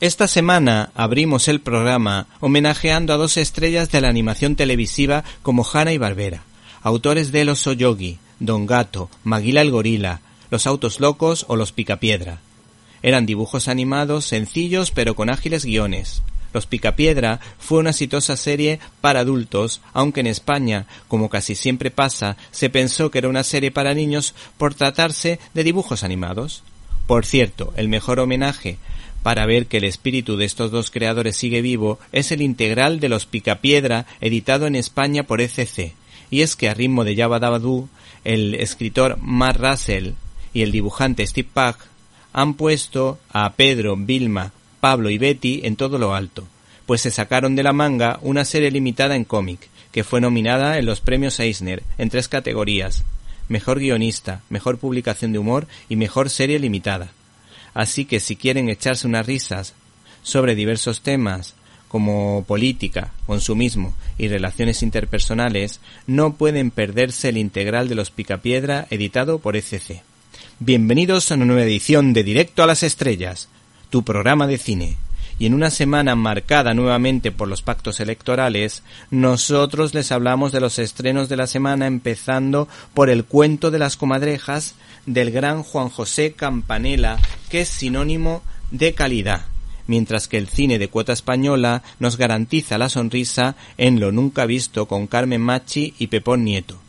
Esta semana abrimos el programa homenajeando a dos estrellas de la animación televisiva como Hanna y Barbera, autores de Los Soyogi, Don Gato, Maguila el Gorila, Los Autos Locos o Los Picapiedra. Eran dibujos animados sencillos pero con ágiles guiones. Los Picapiedra fue una exitosa serie para adultos, aunque en España, como casi siempre pasa, se pensó que era una serie para niños por tratarse de dibujos animados. Por cierto, el mejor homenaje para ver que el espíritu de estos dos creadores sigue vivo es el integral de los Picapiedra editado en España por ECC. Y es que a ritmo de Java el escritor Matt Russell y el dibujante Steve Pugh han puesto a Pedro, Vilma, Pablo y Betty en todo lo alto, pues se sacaron de la manga una serie limitada en cómic, que fue nominada en los premios Eisner en tres categorías, Mejor guionista, Mejor publicación de humor y Mejor serie limitada. Así que si quieren echarse unas risas sobre diversos temas como política, consumismo y relaciones interpersonales, no pueden perderse el integral de los Picapiedra editado por ECC. Bienvenidos a una nueva edición de Directo a las Estrellas, tu programa de cine. Y en una semana marcada nuevamente por los pactos electorales, nosotros les hablamos de los estrenos de la semana empezando por el cuento de las comadrejas del gran Juan José Campanella, que es sinónimo de calidad, mientras que el cine de cuota española nos garantiza la sonrisa en lo nunca visto con Carmen Machi y Pepón Nieto.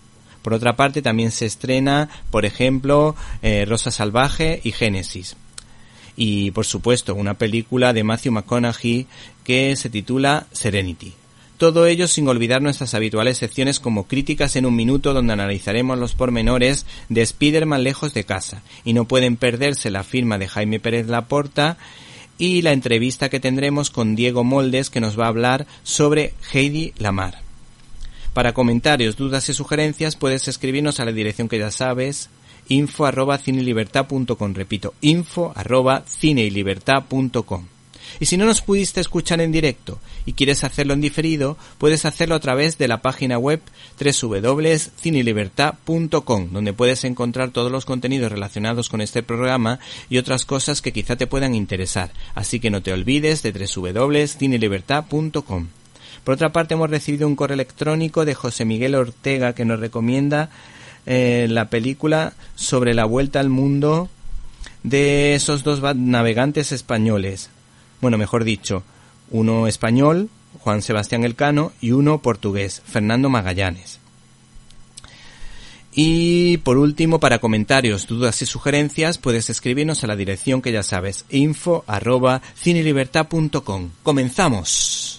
Por otra parte, también se estrena, por ejemplo, eh, Rosa Salvaje y Génesis. Y, por supuesto, una película de Matthew McConaughey que se titula Serenity. Todo ello sin olvidar nuestras habituales secciones como Críticas en un Minuto donde analizaremos los pormenores de Spider-Man lejos de casa. Y no pueden perderse la firma de Jaime Pérez Laporta y la entrevista que tendremos con Diego Moldes que nos va a hablar sobre Heidi Lamar. Para comentarios, dudas y sugerencias puedes escribirnos a la dirección que ya sabes, info arroba cinelibertad.com, repito, info arroba cinelibertad.com. Y si no nos pudiste escuchar en directo y quieres hacerlo en diferido, puedes hacerlo a través de la página web www.cinelibertad.com, donde puedes encontrar todos los contenidos relacionados con este programa y otras cosas que quizá te puedan interesar. Así que no te olvides de www.cinelibertad.com. Por otra parte, hemos recibido un correo electrónico de José Miguel Ortega que nos recomienda eh, la película sobre la vuelta al mundo de esos dos navegantes españoles. Bueno, mejor dicho, uno español, Juan Sebastián Elcano, y uno portugués, Fernando Magallanes. Y por último, para comentarios, dudas y sugerencias, puedes escribirnos a la dirección que ya sabes, info arroba cinelibertad.com. ¡Comenzamos!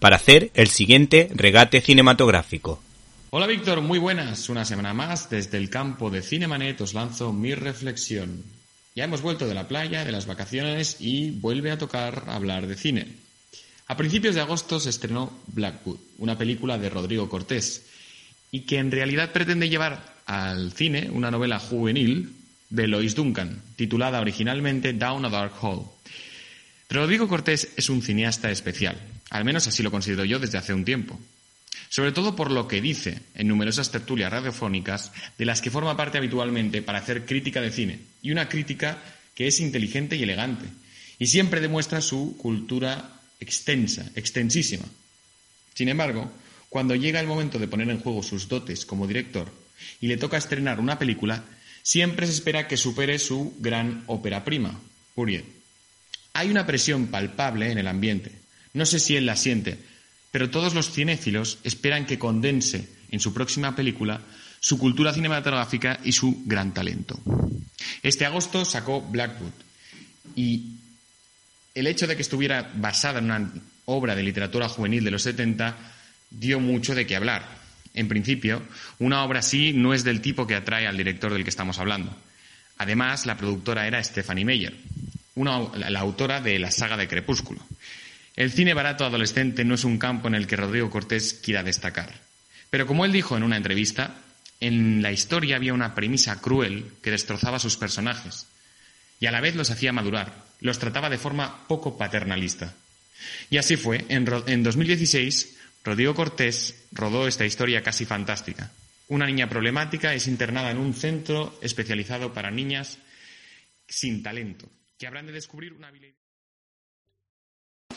para hacer el siguiente regate cinematográfico. Hola Víctor, muy buenas. Una semana más desde el campo de Cinemanet os lanzo mi reflexión. Ya hemos vuelto de la playa, de las vacaciones y vuelve a tocar hablar de cine. A principios de agosto se estrenó Blackwood, una película de Rodrigo Cortés, y que en realidad pretende llevar al cine una novela juvenil de Lois Duncan, titulada originalmente Down a Dark Hall. Rodrigo Cortés es un cineasta especial, al menos así lo considero yo desde hace un tiempo. Sobre todo por lo que dice en numerosas tertulias radiofónicas de las que forma parte habitualmente para hacer crítica de cine, y una crítica que es inteligente y elegante, y siempre demuestra su cultura extensa, extensísima. Sin embargo, cuando llega el momento de poner en juego sus dotes como director y le toca estrenar una película, siempre se espera que supere su gran ópera prima, Uriel. Hay una presión palpable en el ambiente. No sé si él la siente, pero todos los cinéfilos esperan que condense en su próxima película su cultura cinematográfica y su gran talento. Este agosto sacó Blackwood y el hecho de que estuviera basada en una obra de literatura juvenil de los 70 dio mucho de qué hablar. En principio, una obra así no es del tipo que atrae al director del que estamos hablando. Además, la productora era Stephanie Meyer, la autora de la saga de Crepúsculo. El cine barato adolescente no es un campo en el que Rodrigo Cortés quiera destacar. Pero como él dijo en una entrevista, en la historia había una premisa cruel que destrozaba a sus personajes y a la vez los hacía madurar, los trataba de forma poco paternalista. Y así fue, en, en 2016 Rodrigo Cortés rodó esta historia casi fantástica. Una niña problemática es internada en un centro especializado para niñas sin talento, que habrán de descubrir una habilidad.